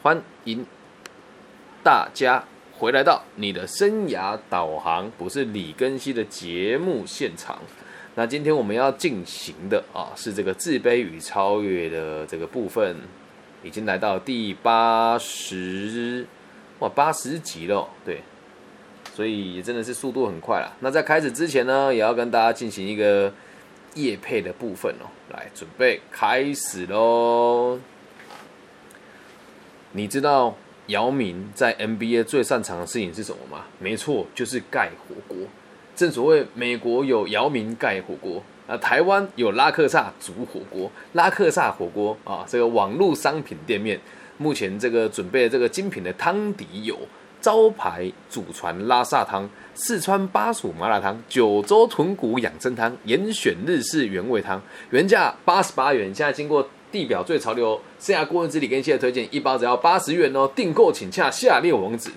欢迎大家回来到你的生涯导航，不是李根熙的节目现场。那今天我们要进行的啊，是这个自卑与超越的这个部分，已经来到第八十哇八十集了，对，所以也真的是速度很快了。那在开始之前呢，也要跟大家进行一个夜配的部分哦，来准备开始喽。你知道姚明在 NBA 最擅长的事情是什么吗？没错，就是盖火锅。正所谓美国有姚明盖火锅，啊，台湾有拉克萨煮火锅。拉克萨火锅啊，这个网络商品店面目前这个准备这个精品的汤底有招牌祖传拉萨汤、四川巴蜀麻辣汤、九州豚骨养生汤、严选日式原味汤，原价八十八元，现在经过。地表最潮流，生涯顾问之里跟谢推荐一包只要八十元哦，订购请洽下列网址。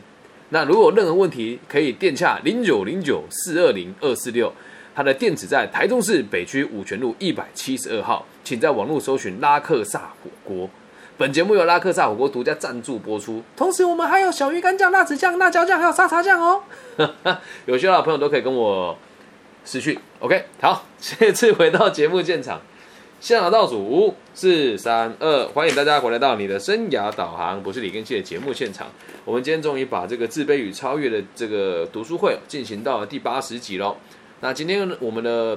那如果有任何问题，可以电洽零九零九四二零二四六，它的店址在台中市北区五泉路一百七十二号，请在网络搜寻拉克萨火锅。本节目由拉克萨火锅独家赞助播出，同时我们还有小鱼干酱、辣子酱、辣椒酱，还有沙茶酱哦。有需要的朋友都可以跟我私讯。OK，好，这次回到节目现场。现场倒数五、四、三、二，欢迎大家回来到你的生涯导航，不是李根熙的节目现场。我们今天终于把这个自卑与超越的这个读书会进行到了第八十集喽。那今天我们的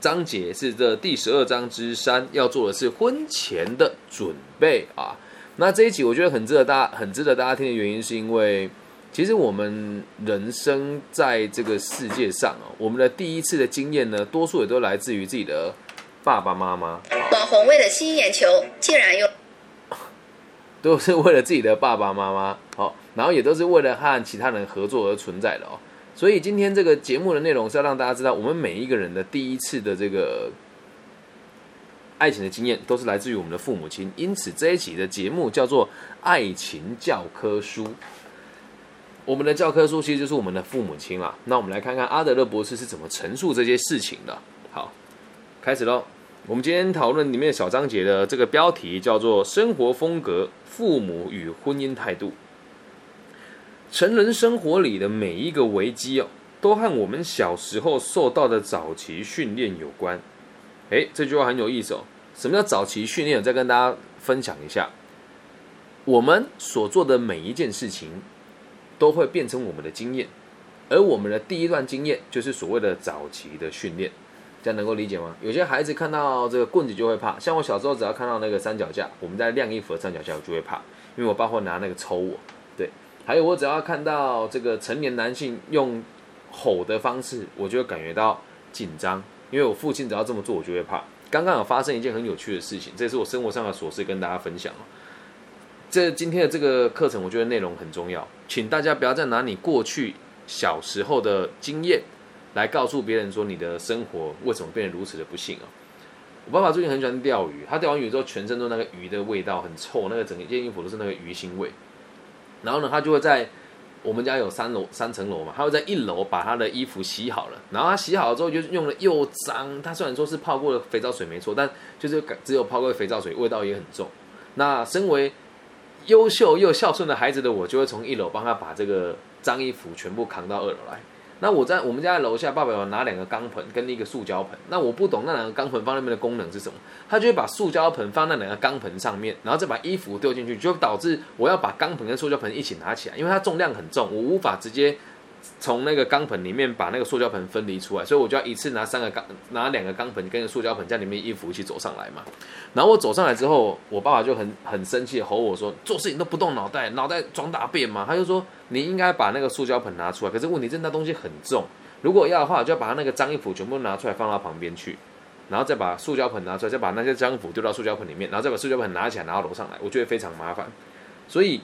章节是这第十二章之三，要做的是婚前的准备啊。那这一集我觉得很值得大家很值得大家听的原因，是因为其实我们人生在这个世界上哦，我们的第一次的经验呢，多数也都来自于自己的。爸爸妈妈，网红为了吸引眼球，竟然用，都是为了自己的爸爸妈妈，好，然后也都是为了和其他人合作而存在的哦。所以今天这个节目的内容是要让大家知道，我们每一个人的第一次的这个爱情的经验，都是来自于我们的父母亲。因此这一期的节目叫做《爱情教科书》，我们的教科书其实就是我们的父母亲啦。那我们来看看阿德勒博士是怎么陈述这些事情的。好。开始喽！我们今天讨论里面小章节的这个标题叫做“生活风格、父母与婚姻态度”。成人生活里的每一个危机哦，都和我们小时候受到的早期训练有关。诶，这句话很有意思哦。什么叫早期训练？我再跟大家分享一下。我们所做的每一件事情，都会变成我们的经验，而我们的第一段经验，就是所谓的早期的训练。这样能够理解吗？有些孩子看到这个棍子就会怕，像我小时候只要看到那个三脚架，我们在晾衣服的三脚架，我就会怕，因为我爸会拿那个抽我。对，还有我只要看到这个成年男性用吼的方式，我就会感觉到紧张，因为我父亲只要这么做，我就会怕。刚刚有发生一件很有趣的事情，这是我生活上的琐事，跟大家分享这今天的这个课程，我觉得内容很重要，请大家不要再拿你过去小时候的经验。来告诉别人说你的生活为什么变得如此的不幸啊！我爸爸最近很喜欢钓鱼，他钓完鱼之后全身都那个鱼的味道很臭，那个整件衣服都是那个鱼腥味。然后呢，他就会在我们家有三楼三层楼嘛，他会在一楼把他的衣服洗好了。然后他洗好了之后，就用了又脏，他虽然说是泡过的肥皂水没错，但就是只有泡过肥皂水，味道也很重。那身为优秀又孝顺的孩子的我，就会从一楼帮他把这个脏衣服全部扛到二楼来。那我在我们家的楼下，爸爸有拿两个钢盆跟一个塑胶盆。那我不懂那两个钢盆放那边的功能是什么，他就会把塑胶盆放在两个钢盆上面，然后再把衣服丢进去，就导致我要把钢盆跟塑胶盆一起拿起来，因为它重量很重，我无法直接。从那个钢盆里面把那个塑胶盆分离出来，所以我就要一次拿三个钢，拿两个钢盆跟塑胶盆在里面衣服一起走上来嘛。然后我走上来之后，我爸爸就很很生气，吼我说：“做事情都不动脑袋，脑袋装大便嘛。”他就说：“你应该把那个塑胶盆拿出来。”可是问题是那东西很重，如果要的话，就要把那个脏衣服全部拿出来放到旁边去，然后再把塑胶盆拿出来，再把那些脏衣服丢到塑胶盆里面，然后再把塑胶盆拿起来拿到楼上来，我觉得非常麻烦，所以。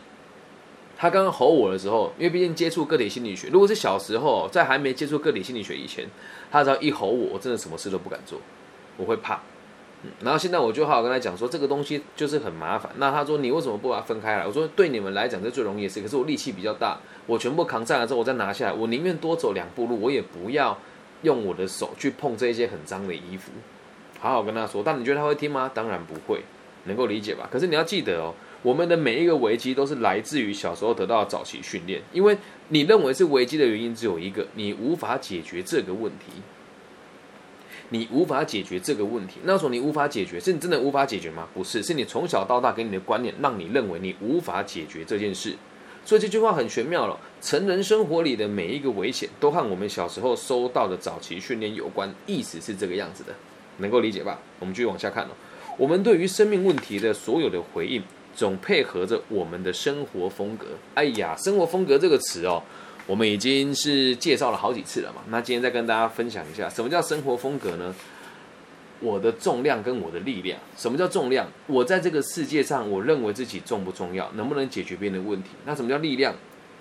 他刚刚吼我的时候，因为毕竟接触个体心理学，如果是小时候在还没接触个体心理学以前，他只要一吼我，我真的什么事都不敢做，我会怕。然后现在我就好好跟他讲说，这个东西就是很麻烦。那他说你为什么不把它分开来？我说对你们来讲这最容易的事，可是我力气比较大，我全部扛上来之后，我再拿下来，我宁愿多走两步路，我也不要用我的手去碰这些很脏的衣服。好好跟他说，但你觉得他会听吗？当然不会，能够理解吧？可是你要记得哦。我们的每一个危机都是来自于小时候得到早期训练，因为你认为是危机的原因只有一个，你无法解决这个问题，你无法解决这个问题。那时候你无法解决，是你真的无法解决吗？不是，是你从小到大给你的观念，让你认为你无法解决这件事。所以这句话很玄妙了。成人生活里的每一个危险，都和我们小时候收到的早期训练有关。意思是这个样子的，能够理解吧？我们继续往下看哦。我们对于生命问题的所有的回应，总配合着我们的生活风格。哎呀，生活风格这个词哦，我们已经是介绍了好几次了嘛。那今天再跟大家分享一下，什么叫生活风格呢？我的重量跟我的力量。什么叫重量？我在这个世界上，我认为自己重不重要，能不能解决别人的问题？那什么叫力量？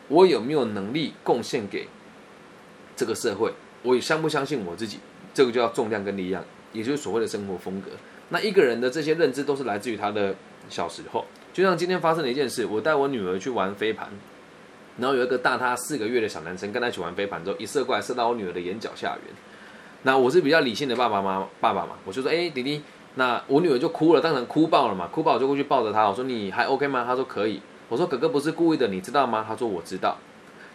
我有没有能力贡献给这个社会？我相不相信我自己？这个就叫重量跟力量，也就是所谓的生活风格。那一个人的这些认知都是来自于他的小时候。就像今天发生的一件事，我带我女儿去玩飞盘，然后有一个大她四个月的小男生跟她一起玩飞盘之后，一射过来射到我女儿的眼角下缘。那我是比较理性的爸爸妈爸爸嘛，我就说，哎，弟弟，那我女儿就哭了，当然哭爆了嘛，哭爆我就过去抱着她，我说你还 OK 吗？她说可以。我说哥哥不是故意的，你知道吗？她说我知道。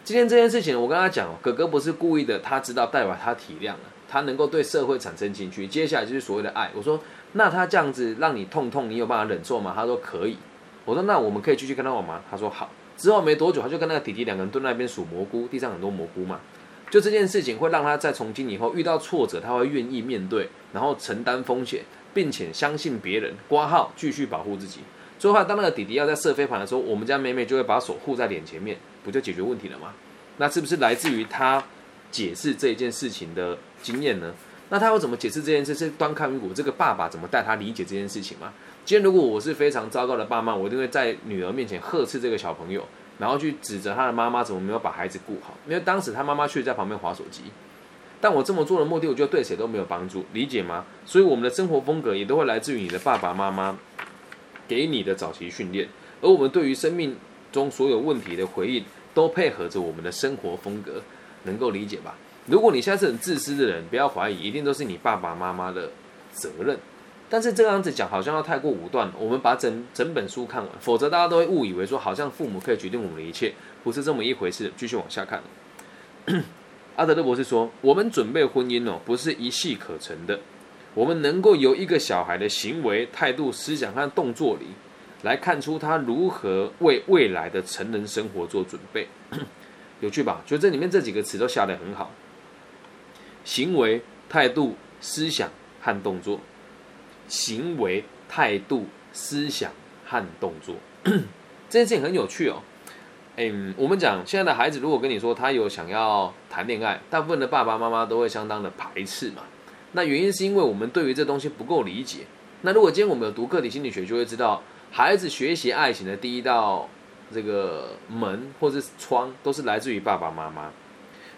今天这件事情，我跟她讲，哥哥不是故意的，他知道，代表他体谅了，他能够对社会产生情绪，接下来就是所谓的爱。我说。那他这样子让你痛痛，你有办法忍受吗？他说可以。我说那我们可以继续跟他玩吗？他说好。之后没多久，他就跟那个弟弟两个人蹲在那边数蘑菇，地上很多蘑菇嘛。就这件事情会让他在从今以后遇到挫折，他会愿意面对，然后承担风险，并且相信别人，挂号继续保护自己。最后当那个弟弟要在射飞盘的时候，我们家妹妹就会把手护在脸前面，不就解决问题了吗？那是不是来自于他解释这一件事情的经验呢？那他要怎么解释这件事？是端看于我这个爸爸怎么带他理解这件事情吗？今天如果我是非常糟糕的爸妈，我一定会在女儿面前呵斥这个小朋友，然后去指责他的妈妈怎么没有把孩子顾好。因为当时他妈妈却在旁边划手机。但我这么做的目的，我觉得对谁都没有帮助，理解吗？所以我们的生活风格也都会来自于你的爸爸妈妈给你的早期训练，而我们对于生命中所有问题的回应，都配合着我们的生活风格，能够理解吧？如果你现在是很自私的人，不要怀疑，一定都是你爸爸妈妈的责任。但是这样子讲好像要太过武断。我们把整整本书看完，否则大家都会误以为说，好像父母可以决定我们的一切，不是这么一回事。继续往下看，阿德勒博士说，我们准备婚姻哦，不是一气可成的。我们能够由一个小孩的行为、态度、思想和动作里，来看出他如何为未来的成人生活做准备。有趣吧？就这里面这几个词都下得很好。行为、态度、思想和动作，行为、态度、思想和动作，这件事情很有趣哦。嗯，我们讲现在的孩子，如果跟你说他有想要谈恋爱，大部分的爸爸妈妈都会相当的排斥嘛。那原因是因为我们对于这东西不够理解。那如果今天我们有读个体心理学，就会知道，孩子学习爱情的第一道这个门或者是窗，都是来自于爸爸妈妈。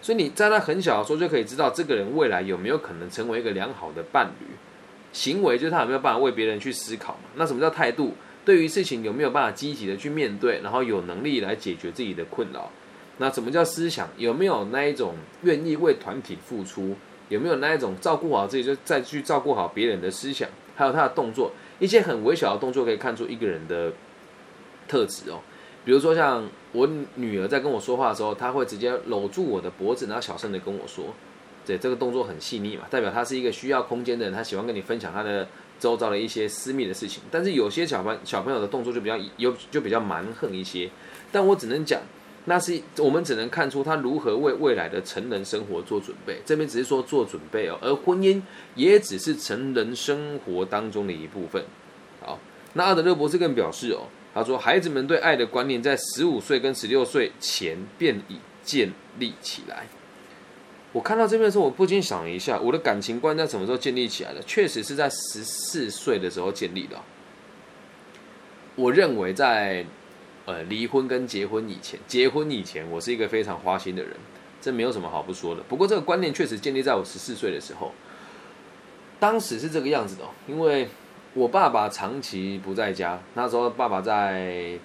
所以你在他很小的时候就可以知道这个人未来有没有可能成为一个良好的伴侣，行为就是他有没有办法为别人去思考嘛？那什么叫态度？对于事情有没有办法积极的去面对，然后有能力来解决自己的困扰？那什么叫思想？有没有那一种愿意为团体付出？有没有那一种照顾好自己就再去照顾好别人的思想？还有他的动作，一些很微小的动作可以看出一个人的特质哦。比如说，像我女儿在跟我说话的时候，她会直接搂住我的脖子，然后小声的跟我说：“对，这个动作很细腻嘛，代表他是一个需要空间的人，他喜欢跟你分享他的周遭的一些私密的事情。”但是有些小朋小朋友的动作就比较有就比较蛮横一些。但我只能讲，那是我们只能看出他如何为未来的成人生活做准备。这边只是说做准备哦，而婚姻也只是成人生活当中的一部分。好，那阿德勒博士更表示哦。他说：“孩子们对爱的观念在十五岁跟十六岁前便已建立起来。”我看到这边的时候，我不禁想了一下，我的感情观在什么时候建立起来的？确实是在十四岁的时候建立的。我认为在呃离婚跟结婚以前，结婚以前我是一个非常花心的人，这没有什么好不说的。不过这个观念确实建立在我十四岁的时候，当时是这个样子的，因为。我爸爸长期不在家，那时候爸爸在，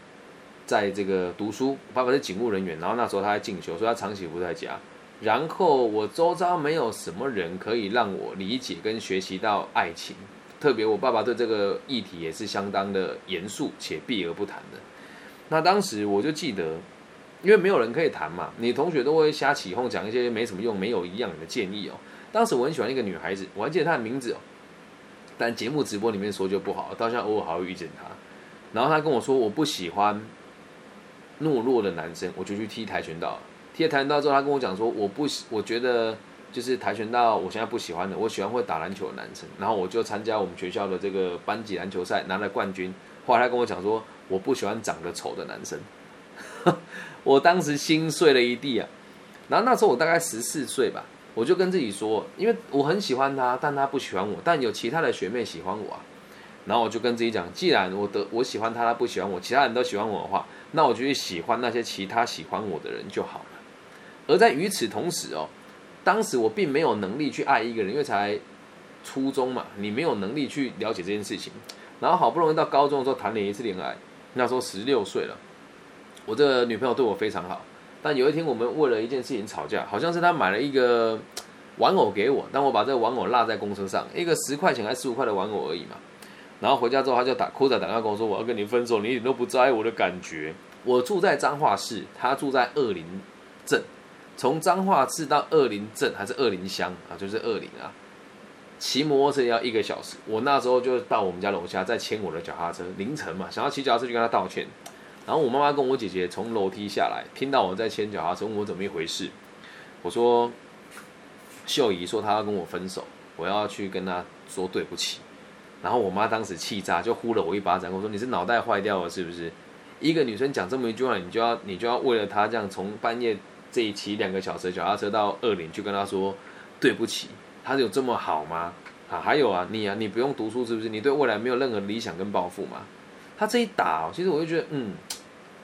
在这个读书，爸爸是警务人员，然后那时候他在进修，所以他长期不在家。然后我周遭没有什么人可以让我理解跟学习到爱情，特别我爸爸对这个议题也是相当的严肃且避而不谈的。那当时我就记得，因为没有人可以谈嘛，你同学都会瞎起哄，讲一些没什么用、没有一样的建议哦。当时我很喜欢一个女孩子，我还记得她的名字哦，但节目直播里面说就不好，到现在偶尔还会遇见她。然后她跟我说，我不喜欢懦弱的男生，我就去踢跆拳道。踢跆拳道之后，他跟我讲说，我不喜，我觉得就是跆拳道，我现在不喜欢的，我喜欢会打篮球的男生。然后我就参加我们学校的这个班级篮球赛，拿了冠军。后来他跟我讲说，我不喜欢长得丑的男生。我当时心碎了一地啊。然后那时候我大概十四岁吧。我就跟自己说，因为我很喜欢他，但他不喜欢我，但有其他的学妹喜欢我啊。然后我就跟自己讲，既然我的我喜欢他，他不喜欢我，其他人都喜欢我的话，那我就去喜欢那些其他喜欢我的人就好了。而在与此同时哦，当时我并没有能力去爱一个人，因为才初中嘛，你没有能力去了解这件事情。然后好不容易到高中的时候谈了一次恋爱，那时候十六岁了，我这个女朋友对我非常好。但有一天，我们为了一件事情吵架，好像是她买了一个玩偶给我，但我把这个玩偶落在公车上，一个十块钱还是十五块的玩偶而已嘛。然后回家之后，他就打哭着打电话跟我说：“我要跟你分手，你一点都不在意我的感觉。”我住在彰化市，他住在二林镇，从彰化市到二林镇还是二林乡啊，就是二林啊，骑摩托车要一个小时。我那时候就到我们家楼下再牵我的脚踏车，凌晨嘛，想要骑脚踏车去跟他道歉。然后我妈妈跟我姐姐从楼梯下来，听到我在牵脚踏车，问我怎么一回事。我说：“秀姨说她要跟我分手，我要去跟她说对不起。”然后我妈当时气炸，就呼了我一巴掌，我说：“你是脑袋坏掉了是不是？一个女生讲这么一句话，你就要你就要为了她这样从半夜这一骑两个小时脚踏车到二林去跟他说对不起？他有这么好吗？啊，还有啊，你啊，你不用读书是不是？你对未来没有任何理想跟抱负吗？”他这一打，其实我就觉得，嗯。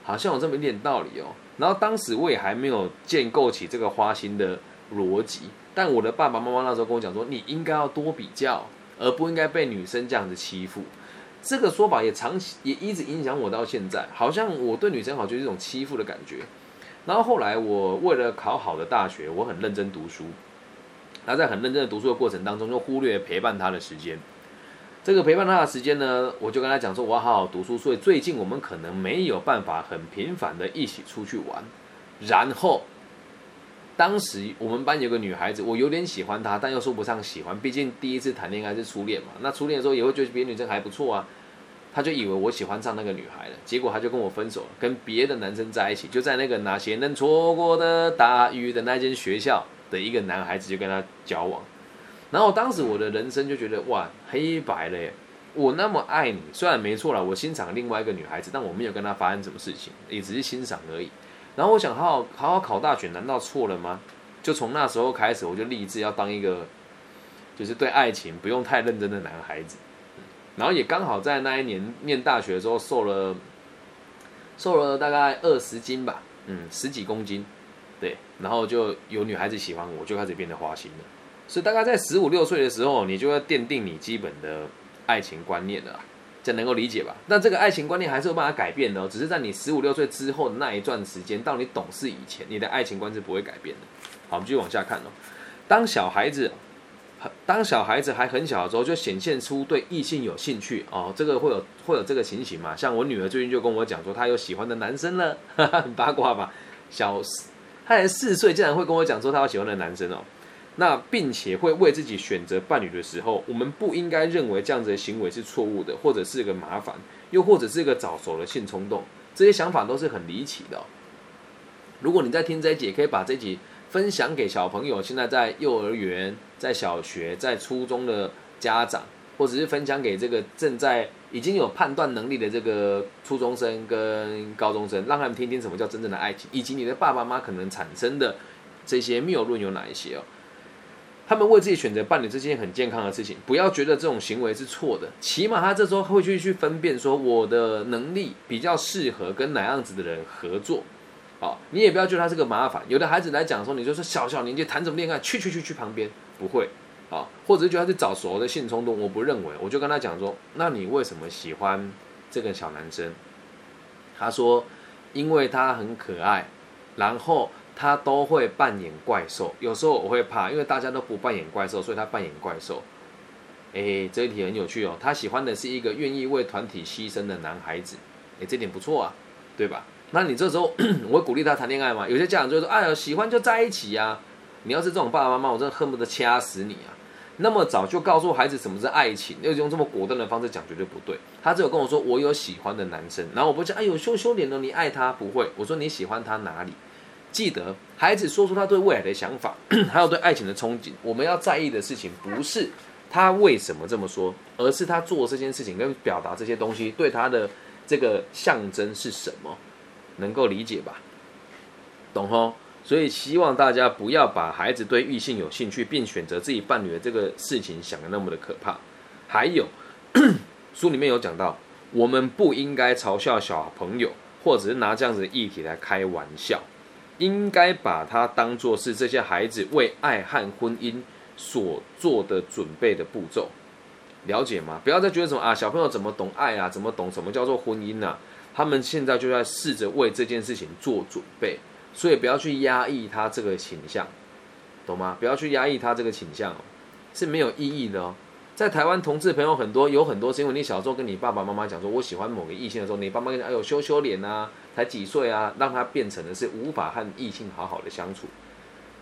好像有这么一点道理哦。然后当时我也还没有建构起这个花心的逻辑，但我的爸爸妈妈那时候跟我讲说，你应该要多比较，而不应该被女生这样子欺负。这个说法也长期也一直影响我到现在，好像我对女生好像就是一种欺负的感觉。然后后来我为了考好的大学，我很认真读书。那在很认真的读书的过程当中，就忽略陪伴他的时间。这个陪伴他的时间呢，我就跟他讲说，我要好好读书。所以最近我们可能没有办法很频繁的一起出去玩。然后，当时我们班有个女孩子，我有点喜欢她，但又说不上喜欢，毕竟第一次谈恋爱是初恋嘛。那初恋的时候也会觉得别的女生还不错啊，他就以为我喜欢上那个女孩了，结果他就跟我分手了，跟别的男生在一起，就在那个那些能错过的大雨的那间学校的一个男孩子就跟他交往。然后当时我的人生就觉得哇黑白了耶！我那么爱你，虽然没错了，我欣赏另外一个女孩子，但我没有跟她发生什么事情，也只是欣赏而已。然后我想好好好好考大学，难道错了吗？就从那时候开始，我就立志要当一个，就是对爱情不用太认真的男孩子。然后也刚好在那一年念大学的时候，瘦了，瘦了大概二十斤吧，嗯，十几公斤，对。然后就有女孩子喜欢我，就开始变得花心了。所以大概在十五六岁的时候，你就要奠定你基本的爱情观念了，这能够理解吧？那这个爱情观念还是有办法改变的哦，只是在你十五六岁之后的那一段时间，到你懂事以前，你的爱情观是不会改变的。好，我们继续往下看哦。当小孩子，当小孩子还很小的时候，就显现出对异性有兴趣哦，这个会有会有这个情形嘛？像我女儿最近就跟我讲说，她有喜欢的男生了，很八卦吧？小，她才四岁，竟然会跟我讲说她有喜欢的男生哦。那并且会为自己选择伴侣的时候，我们不应该认为这样子的行为是错误的，或者是一个麻烦，又或者是一个早熟的性冲动，这些想法都是很离奇的。如果你在听这一节，可以把这集分享给小朋友，现在在幼儿园、在小学、在初中的家长，或者是分享给这个正在已经有判断能力的这个初中生跟高中生，让他们听听什么叫真正的爱情，以及你的爸爸妈妈可能产生的这些谬论有哪一些哦。他们为自己选择伴侣这件很健康的事情，不要觉得这种行为是错的。起码他这时候会去去分辨，说我的能力比较适合跟哪样子的人合作。你也不要觉得他是个麻烦。有的孩子来讲说，你就说小小年纪谈什么恋爱，去去去去旁边，不会。啊，或者是觉得他是早熟的性冲动，我不认为。我就跟他讲说，那你为什么喜欢这个小男生？他说，因为他很可爱，然后。他都会扮演怪兽，有时候我会怕，因为大家都不扮演怪兽，所以他扮演怪兽。哎，这一题很有趣哦。他喜欢的是一个愿意为团体牺牲的男孩子，哎，这点不错啊，对吧？那你这时候 我会鼓励他谈恋爱吗？有些家长就说：“哎呀，喜欢就在一起呀。”你要是这种爸爸妈妈，我真的恨不得掐死你啊！那么早就告诉孩子什么是爱情，又用这么果断的方式讲，绝对不对。他只有跟我说：“我有喜欢的男生。”然后我不讲：“哎呦，羞羞脸了，你爱他不会？”我说：“你喜欢他哪里？”记得孩子说出他对未来的想法，还有对爱情的憧憬。我们要在意的事情不是他为什么这么说，而是他做这件事情跟表达这些东西对他的这个象征是什么。能够理解吧？懂吼？所以希望大家不要把孩子对异性有兴趣并选择自己伴侣的这个事情想的那么的可怕。还有 书里面有讲到，我们不应该嘲笑小朋友，或者是拿这样子的议题来开玩笑。应该把它当做是这些孩子为爱和婚姻所做的准备的步骤，了解吗？不要再觉得什么啊，小朋友怎么懂爱啊？怎么懂什么叫做婚姻呢？他们现在就在试着为这件事情做准备，所以不要去压抑他这个倾向，懂吗？不要去压抑他这个倾向，哦是没有意义的哦。在台湾，同志朋友很多，有很多是因为你小时候跟你爸爸妈妈讲说，我喜欢某个异性的时候，你爸妈跟你讲，哎呦，羞羞脸啊，才几岁啊，让他变成的是无法和异性好好的相处，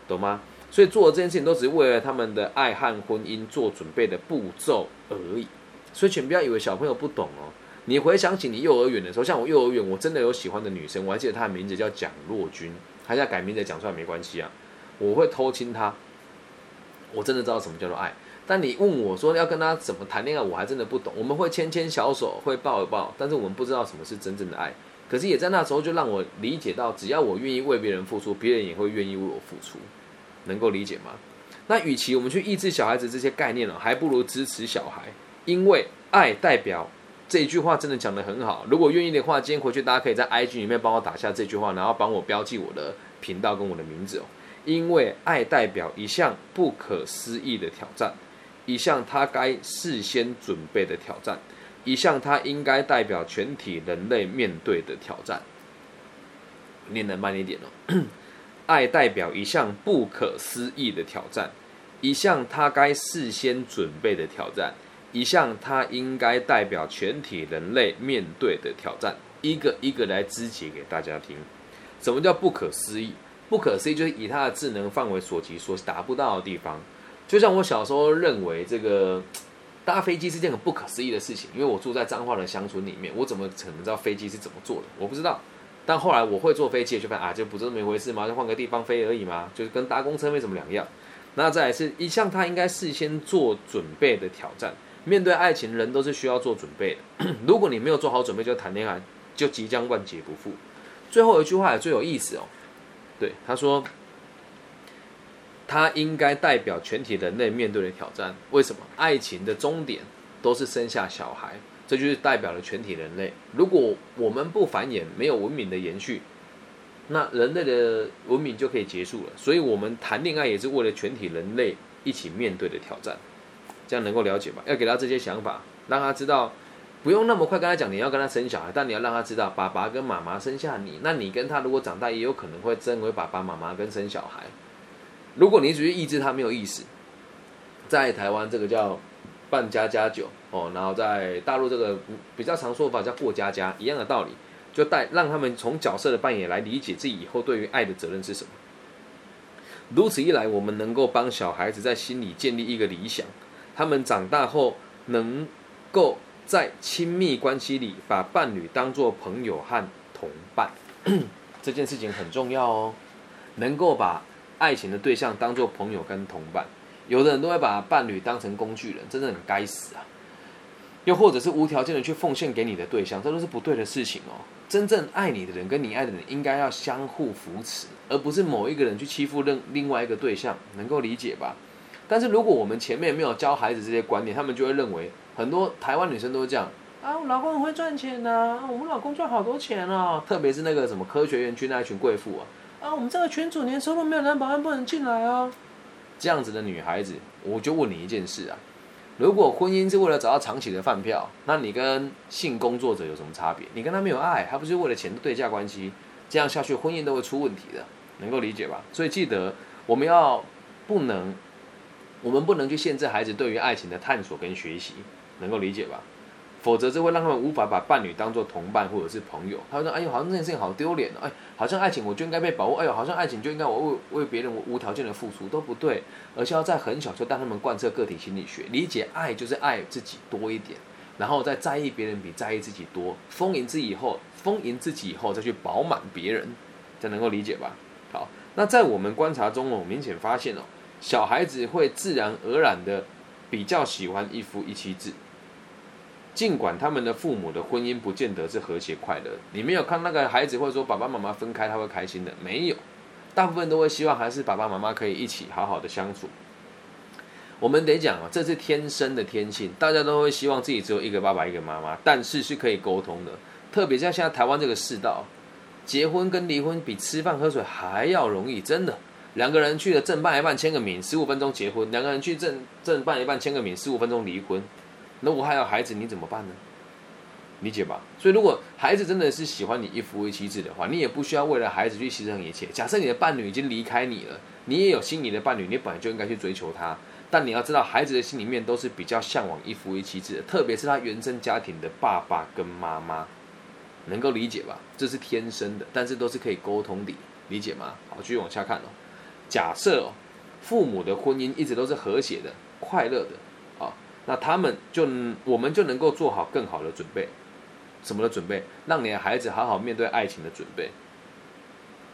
懂吗？所以做的这件事情都只是为了他们的爱和婚姻做准备的步骤而已。所以请不要以为小朋友不懂哦。你回想起你幼儿园的时候，像我幼儿园，我真的有喜欢的女生，我还记得她的名字叫蒋若君，她要改名字讲出来没关系啊，我会偷亲她，我真的知道什么叫做爱。但你问我说要跟她怎么谈恋爱，我还真的不懂。我们会牵牵小手，会抱一抱，但是我们不知道什么是真正的爱。可是也在那时候就让我理解到，只要我愿意为别人付出，别人也会愿意为我付出。能够理解吗？那与其我们去抑制小孩子这些概念了，还不如支持小孩，因为爱代表这一句话真的讲得很好。如果愿意的话，今天回去大家可以在 IG 里面帮我打下这句话，然后帮我标记我的频道跟我的名字哦。因为爱代表一项不可思议的挑战。一项他该事先准备的挑战，一项他应该代表全体人类面对的挑战。念得慢一点哦。爱代表一项不可思议的挑战，一项他该事先准备的挑战，一项它应该代表全体人类面对的挑战。一个一个来肢解给大家听。什么叫不可思议？不可思议就是以它的智能范围所及所达不到的地方。就像我小时候认为这个搭飞机是件很不可思议的事情，因为我住在彰化的乡村里面，我怎么可能知道飞机是怎么做的？我不知道。但后来我会坐飞机，就发现啊，就不是这么一回事嘛，就换个地方飞而已嘛，就是跟搭公车没什么两样。那再来是一项他应该事先做准备的挑战。面对爱情，人都是需要做准备的。如果你没有做好准备就谈恋爱，就即将万劫不复。最后一句话也最有意思哦，对他说。他应该代表全体人类面对的挑战。为什么？爱情的终点都是生下小孩，这就是代表了全体人类。如果我们不繁衍，没有文明的延续，那人类的文明就可以结束了。所以，我们谈恋爱也是为了全体人类一起面对的挑战。这样能够了解吧？要给他这些想法，让他知道，不用那么快跟他讲你要跟他生小孩，但你要让他知道，爸爸跟妈妈生下你，那你跟他如果长大，也有可能会成为爸爸妈妈跟生小孩。如果你只是抑制他没有意思，在台湾这个叫办家家酒哦，然后在大陆这个比较常说法叫过家家，一样的道理，就带让他们从角色的扮演来理解自己以后对于爱的责任是什么。如此一来，我们能够帮小孩子在心里建立一个理想，他们长大后能够在亲密关系里把伴侣当作朋友和同伴，这件事情很重要哦，能够把。爱情的对象当做朋友跟同伴，有的人都会把伴侣当成工具人，真的很该死啊！又或者是无条件的去奉献给你的对象，这都是不对的事情哦。真正爱你的人跟你爱的人应该要相互扶持，而不是某一个人去欺负另另外一个对象，能够理解吧？但是如果我们前面没有教孩子这些观念，他们就会认为很多台湾女生都是这样啊，我老公很会赚钱呐，我们老公赚好多钱啊，特别是那个什么科学园区那一群贵妇啊。啊，我们这个群主年收入没有男保安不能进来啊。这样子的女孩子，我就问你一件事啊：如果婚姻是为了找到长期的饭票，那你跟性工作者有什么差别？你跟他没有爱，还不是为了钱的对价关系？这样下去，婚姻都会出问题的，能够理解吧？所以记得，我们要不能我们不能去限制孩子对于爱情的探索跟学习，能够理解吧？否则这会让他们无法把伴侣当做同伴或者是朋友。他说：“哎呦，好像这件事情好丢脸哦，哎，好像爱情我就应该被保护，哎呦，好像爱情就应该我为为别人无条件的付出，都不对。而且要在很小就带他们贯彻个体心理学，理解爱就是爱自己多一点，然后再在意别人比在意自己多，丰盈自己以后，丰盈自己以后再去饱满别人，这能够理解吧？好，那在我们观察中哦，明显发现哦，小孩子会自然而然的比较喜欢一夫一妻制。”尽管他们的父母的婚姻不见得是和谐快乐，你没有看那个孩子或者说爸爸妈妈分开他会开心的，没有，大部分都会希望还是爸爸妈妈可以一起好好的相处。我们得讲啊，这是天生的天性，大家都会希望自己只有一个爸爸一个妈妈，但是是可以沟通的。特别像现在台湾这个世道，结婚跟离婚比吃饭喝水还要容易，真的。两个人去了正办一半签个名，十五分钟结婚；两个人去正正办一半签个名，十五分钟离婚。那我还有孩子，你怎么办呢？理解吧。所以，如果孩子真的是喜欢你一夫一妻制的话，你也不需要为了孩子去牺牲一切。假设你的伴侣已经离开你了，你也有心仪的伴侣，你本来就应该去追求他。但你要知道，孩子的心里面都是比较向往一夫一妻制的，特别是他原生家庭的爸爸跟妈妈，能够理解吧？这是天生的，但是都是可以沟通的，理解吗？好，继续往下看哦。假设哦，父母的婚姻一直都是和谐的、快乐的啊。那他们就我们就能够做好更好的准备，什么的准备？让你的孩子好好面对爱情的准备。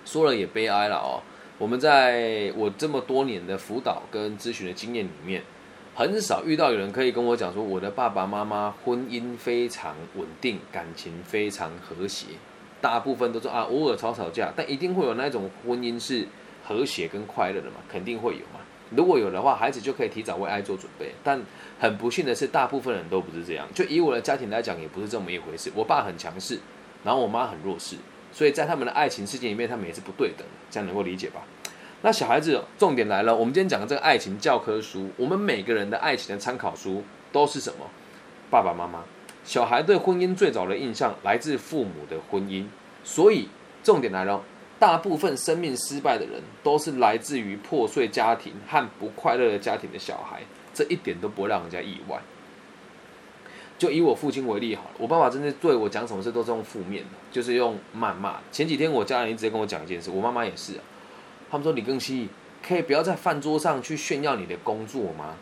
说了也悲哀了哦。我们在我这么多年的辅导跟咨询的经验里面，很少遇到有人可以跟我讲说，我的爸爸妈妈婚姻非常稳定，感情非常和谐。大部分都是啊，偶尔吵吵架，但一定会有那种婚姻是和谐跟快乐的嘛，肯定会有嘛。如果有的话，孩子就可以提早为爱做准备。但很不幸的是，大部分人都不是这样。就以我的家庭来讲，也不是这么一回事。我爸很强势，然后我妈很弱势，所以在他们的爱情世界里面，他们也是不对等的。这样能够理解吧？那小孩子，重点来了。我们今天讲的这个爱情教科书，我们每个人的爱情的参考书都是什么？爸爸妈妈。小孩对婚姻最早的印象来自父母的婚姻，所以重点来了。大部分生命失败的人，都是来自于破碎家庭和不快乐的家庭的小孩，这一点都不让人家意外。就以我父亲为例好了，我爸爸真的对我讲什么事都是用负面的，就是用谩骂。前几天我家人一直在跟我讲一件事，我妈妈也是，他们说李更新可以不要在饭桌上去炫耀你的工作吗？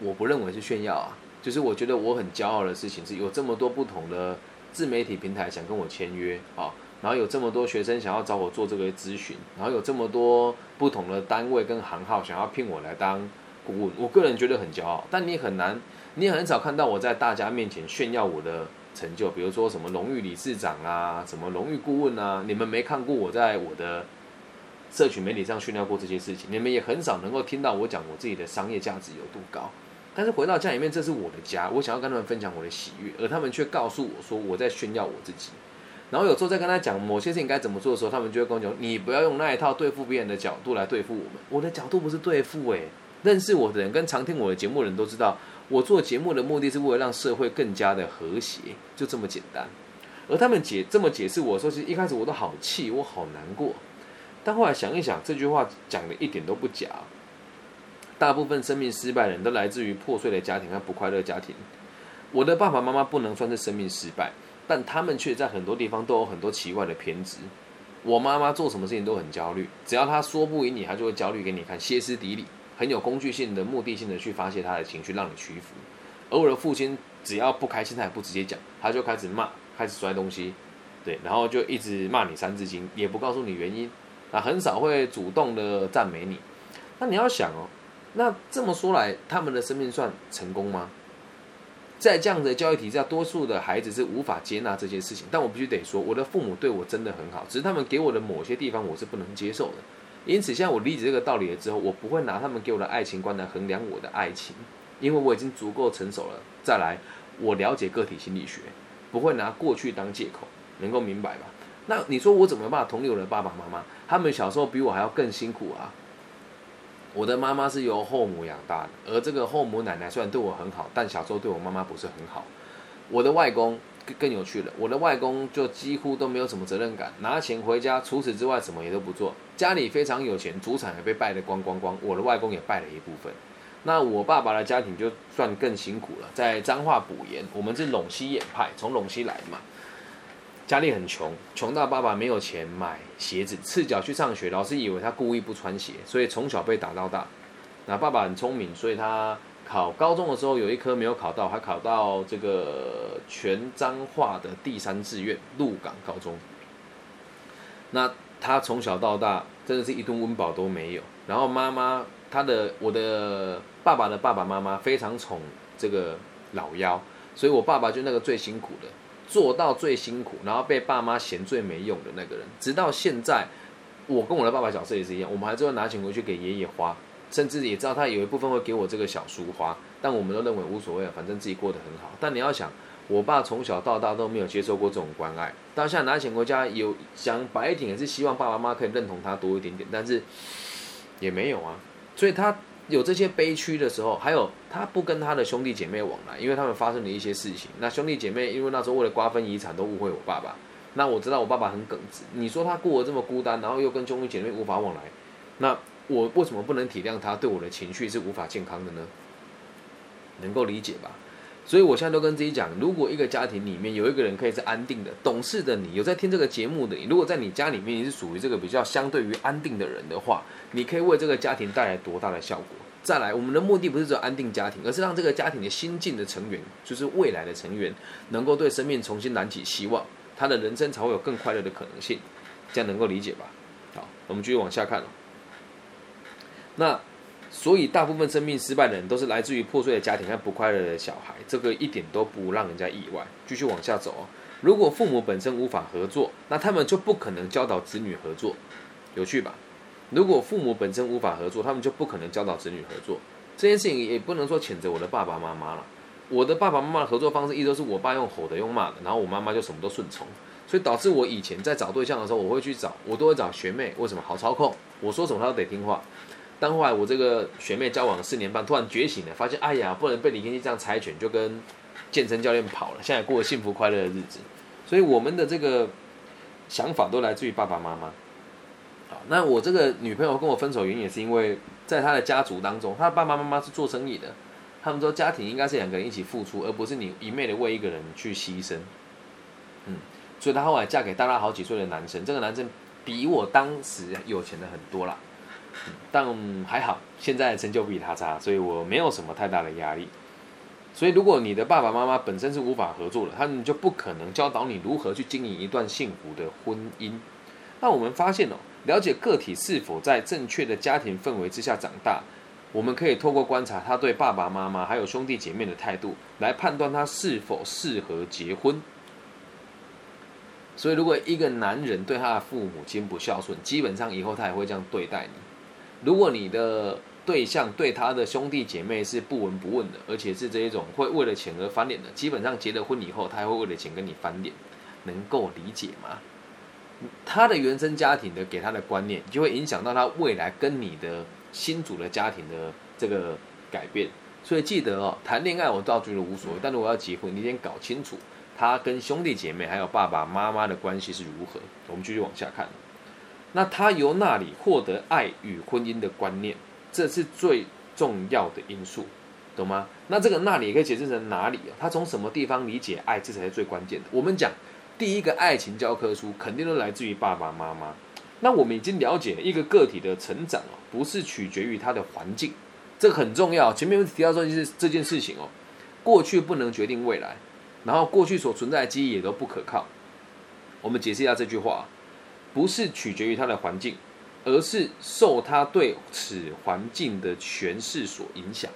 我不认为是炫耀啊，就是我觉得我很骄傲的事情是有这么多不同的自媒体平台想跟我签约啊。然后有这么多学生想要找我做这个咨询，然后有这么多不同的单位跟行号想要聘我来当顾问，我个人觉得很骄傲。但你很难，你也很少看到我在大家面前炫耀我的成就，比如说什么荣誉理事长啊，什么荣誉顾问啊，你们没看过我在我的社群媒体上炫耀过这些事情，你们也很少能够听到我讲我自己的商业价值有多高。但是回到家里面，这是我的家，我想要跟他们分享我的喜悦，而他们却告诉我说我在炫耀我自己。然后有时候在跟他讲某些事情该怎么做的时候，他们就会跟我讲：“你不要用那一套对付别人的角度来对付我们。我的角度不是对付，诶，认识我的人跟常听我的节目的人都知道，我做节目的目的是为了让社会更加的和谐，就这么简单。而他们解这么解释我说，其实一开始我都好气，我好难过。但后来想一想，这句话讲的一点都不假。大部分生命失败的人都来自于破碎的家庭和不快乐家庭。我的爸爸妈妈不能算是生命失败。”但他们却在很多地方都有很多奇怪的偏执。我妈妈做什么事情都很焦虑，只要她说不赢你，她就会焦虑给你看，歇斯底里，很有工具性的、目的性的去发泄她的情绪，让你屈服。而我的父亲只要不开心，他也不直接讲，他就开始骂，开始摔东西，对，然后就一直骂你三字经，也不告诉你原因，啊，很少会主动的赞美你。那你要想哦，那这么说来，他们的生命算成功吗？在这样的教育体制下，多数的孩子是无法接纳这些事情。但我必须得说，我的父母对我真的很好，只是他们给我的某些地方我是不能接受的。因此，现在我理解这个道理了之后，我不会拿他们给我的爱情观来衡量我的爱情，因为我已经足够成熟了。再来，我了解个体心理学，不会拿过去当借口，能够明白吧？那你说我怎么办同理我的爸爸妈妈？他们小时候比我还要更辛苦啊！我的妈妈是由后母养大的，而这个后母奶奶虽然对我很好，但小时候对我妈妈不是很好。我的外公更更有趣了，我的外公就几乎都没有什么责任感，拿钱回家，除此之外什么也都不做。家里非常有钱，祖产也被败得光光光。我的外公也败了一部分。那我爸爸的家庭就算更辛苦了，在彰化补盐，我们是陇西眼派，从陇西来的嘛，家里很穷，穷到爸爸没有钱买鞋子，赤脚去上学，老师以为他故意不穿鞋，所以从小被打到大。那爸爸很聪明，所以他考高中的时候有一科没有考到，还考到这个全彰化的第三志愿鹿港高中。那他从小到大真的是一顿温饱都没有，然后妈妈他的我的爸爸的爸爸妈妈非常宠这个老幺，所以我爸爸就那个最辛苦的，做到最辛苦，然后被爸妈嫌最没用的那个人，直到现在，我跟我的爸爸角色也是一样，我们还是会拿钱回去给爷爷花，甚至也知道他有一部分会给我这个小叔花，但我们都认为无所谓，反正自己过得很好。但你要想。我爸从小到大都没有接受过这种关爱，到现在拿钱回家，有想白一点也是希望爸爸妈妈可以认同他多一点点，但是也没有啊。所以他有这些悲屈的时候，还有他不跟他的兄弟姐妹往来，因为他们发生了一些事情。那兄弟姐妹因为那时候为了瓜分遗产都误会我爸爸。那我知道我爸爸很耿直，你说他过得这么孤单，然后又跟兄弟姐妹无法往来，那我为什么不能体谅他对我的情绪是无法健康的呢？能够理解吧？所以，我现在都跟自己讲，如果一个家庭里面有一个人可以是安定的、懂事的，你有在听这个节目的，你如果在你家里面你是属于这个比较相对于安定的人的话，你可以为这个家庭带来多大的效果？再来，我们的目的不是只有安定家庭，而是让这个家庭的新进的成员，就是未来的成员，能够对生命重新燃起希望，他的人生才会有更快乐的可能性。这样能够理解吧？好，我们继续往下看了。那。所以，大部分生命失败的人都是来自于破碎的家庭和不快乐的小孩，这个一点都不让人家意外。继续往下走哦，如果父母本身无法合作，那他们就不可能教导子女合作，有趣吧？如果父母本身无法合作，他们就不可能教导子女合作。这件事情也不能说谴责我的爸爸妈妈了。我的爸爸妈妈的合作方式一直都是我爸用吼的，用骂的，然后我妈妈就什么都顺从，所以导致我以前在找对象的时候，我会去找，我都会找学妹，为什么好操控？我说什么她都得听话。但后来我这个学妹交往四年半，突然觉醒了，发现哎呀，不能被李天一这样猜拳，就跟健身教练跑了，现在过幸福快乐的日子。所以我们的这个想法都来自于爸爸妈妈。好，那我这个女朋友跟我分手原因也是因为在她的家族当中，她的爸爸妈妈是做生意的，他们说家庭应该是两个人一起付出，而不是你一昧的为一个人去牺牲。嗯，所以她后来嫁给大她好几岁的男生，这个男生比我当时有钱的很多啦。但还好，现在成就比他差，所以我没有什么太大的压力。所以，如果你的爸爸妈妈本身是无法合作的，他们就不可能教导你如何去经营一段幸福的婚姻。那我们发现哦，了解个体是否在正确的家庭氛围之下长大，我们可以透过观察他对爸爸妈妈还有兄弟姐妹的态度，来判断他是否适合结婚。所以，如果一个男人对他的父母亲不孝顺，基本上以后他也会这样对待你。如果你的对象对他的兄弟姐妹是不闻不问的，而且是这一种会为了钱而翻脸的，基本上结了婚以后，他还会为了钱跟你翻脸，能够理解吗？他的原生家庭的给他的观念，就会影响到他未来跟你的新组的家庭的这个改变。所以记得哦，谈恋爱我倒觉得无所谓，但如果要结婚，你先搞清楚他跟兄弟姐妹还有爸爸妈妈的关系是如何。我们继续往下看。那他由那里获得爱与婚姻的观念，这是最重要的因素，懂吗？那这个那里也可以解释成哪里啊？他从什么地方理解爱，这才是最关键的。我们讲第一个爱情教科书，肯定都来自于爸爸妈妈。那我们已经了解一个个体的成长哦，不是取决于他的环境，这个很重要。前面提到说就是这件事情哦，过去不能决定未来，然后过去所存在的记忆也都不可靠。我们解释一下这句话。不是取决于他的环境，而是受他对此环境的诠释所影响。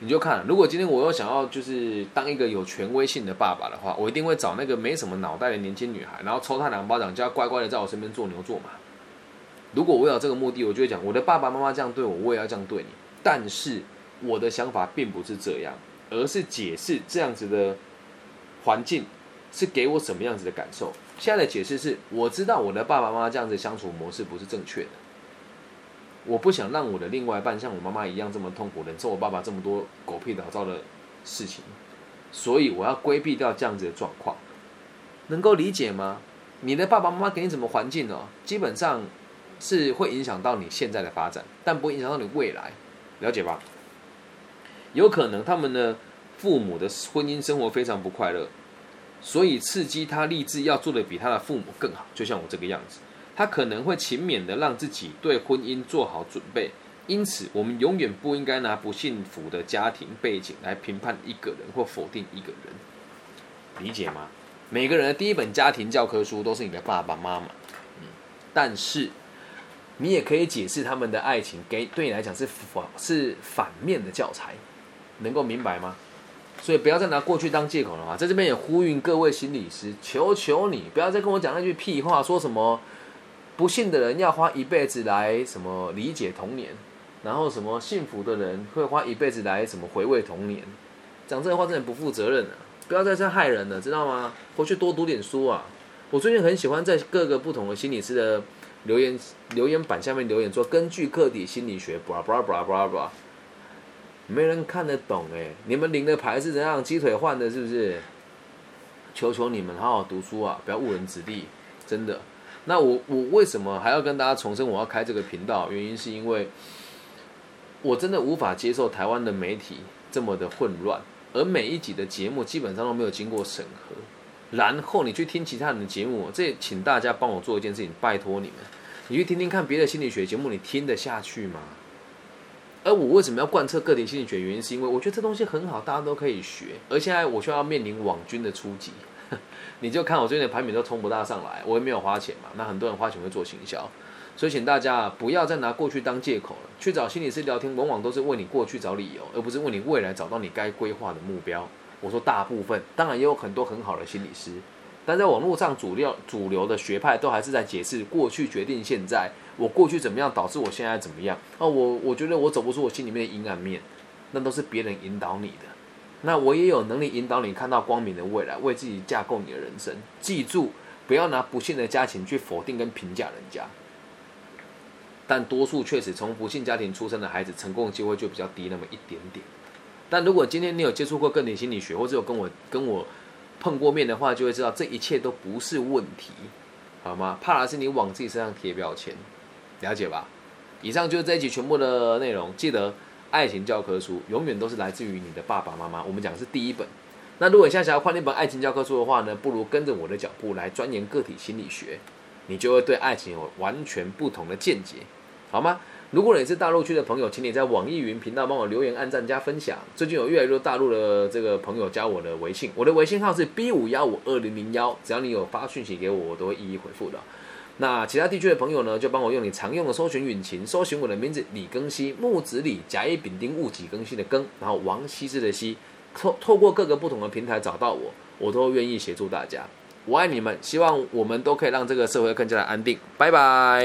你就看，如果今天我又想要就是当一个有权威性的爸爸的话，我一定会找那个没什么脑袋的年轻女孩，然后抽她两巴掌，叫她乖乖的在我身边做牛做马。如果我有这个目的，我就会讲我的爸爸妈妈这样对我，我也要这样对你。但是我的想法并不是这样，而是解释这样子的环境是给我什么样子的感受。现在的解释是，我知道我的爸爸妈妈这样子相处模式不是正确的。我不想让我的另外一半像我妈妈一样这么痛苦，忍受我爸爸这么多狗屁倒灶的事情，所以我要规避掉这样子的状况。能够理解吗？你的爸爸妈妈给你什么环境哦，基本上是会影响到你现在的发展，但不会影响到你未来，了解吧？有可能他们的父母的婚姻生活非常不快乐，所以刺激他立志要做的比他的父母更好，就像我这个样子。他可能会勤勉的让自己对婚姻做好准备，因此我们永远不应该拿不幸福的家庭背景来评判一个人或否定一个人，理解吗？每个人的第一本家庭教科书都是你的爸爸妈妈，嗯，但是你也可以解释他们的爱情给对你来讲是反是反面的教材，能够明白吗？所以不要再拿过去当借口了嘛，在这边也呼吁各位心理师，求求你不要再跟我讲那句屁话，说什么不幸的人要花一辈子来什么理解童年，然后什么幸福的人会花一辈子来什么回味童年，讲这个话真的不负责任啊！不要再这样害人了，知道吗？回去多读点书啊！我最近很喜欢在各个不同的心理师的留言留言板下面留言说，根据个体心理学，blah blah blah blah blah。没人看得懂哎！你们领的牌是怎样？鸡腿换的，是不是？求求你们好好读书啊，不要误人子弟，真的。那我我为什么还要跟大家重申我要开这个频道？原因是因为我真的无法接受台湾的媒体这么的混乱，而每一集的节目基本上都没有经过审核。然后你去听其他人的节目，这请大家帮我做一件事情，拜托你们，你去听听看别的心理学节目，你听得下去吗？而我为什么要贯彻个体心理学？原因是因为我觉得这东西很好，大家都可以学。而现在我需要面临网军的初级，你就看我最近的排名都冲不大上来，我也没有花钱嘛。那很多人花钱会做行销，所以请大家不要再拿过去当借口了。去找心理师聊天，往往都是为你过去找理由，而不是为你未来找到你该规划的目标。我说大部分，当然也有很多很好的心理师。但在网络上，主流主流的学派都还是在解释过去决定现在，我过去怎么样导致我现在怎么样啊，我我觉得我走不出我心里面的阴暗面，那都是别人引导你的。那我也有能力引导你看到光明的未来，为自己架构你的人生。记住，不要拿不幸的家庭去否定跟评价人家。但多数确实从不幸家庭出生的孩子，成功的机会就比较低那么一点点。但如果今天你有接触过个体心理学，或者有跟我跟我。碰过面的话，就会知道这一切都不是问题，好吗？怕的是你往自己身上贴标签，了解吧？以上就是这一集全部的内容。记得爱情教科书永远都是来自于你的爸爸妈妈。我们讲的是第一本。那如果你现在想要换那本爱情教科书的话呢，不如跟着我的脚步来钻研个体心理学，你就会对爱情有完全不同的见解，好吗？如果你是大陆区的朋友，请你在网易云频道帮我留言、按赞、加分享。最近有越来越多大陆的这个朋友加我的微信，我的微信号是 B 五幺五二零零幺，只要你有发讯息给我，我都会一一回复的。那其他地区的朋友呢，就帮我用你常用的搜寻引擎搜寻我的名字李庚希，木子李，甲乙丙丁戊己庚辛的庚，然后王羲之的羲，透透过各个不同的平台找到我，我都愿意协助大家。我爱你们，希望我们都可以让这个社会更加的安定。拜拜。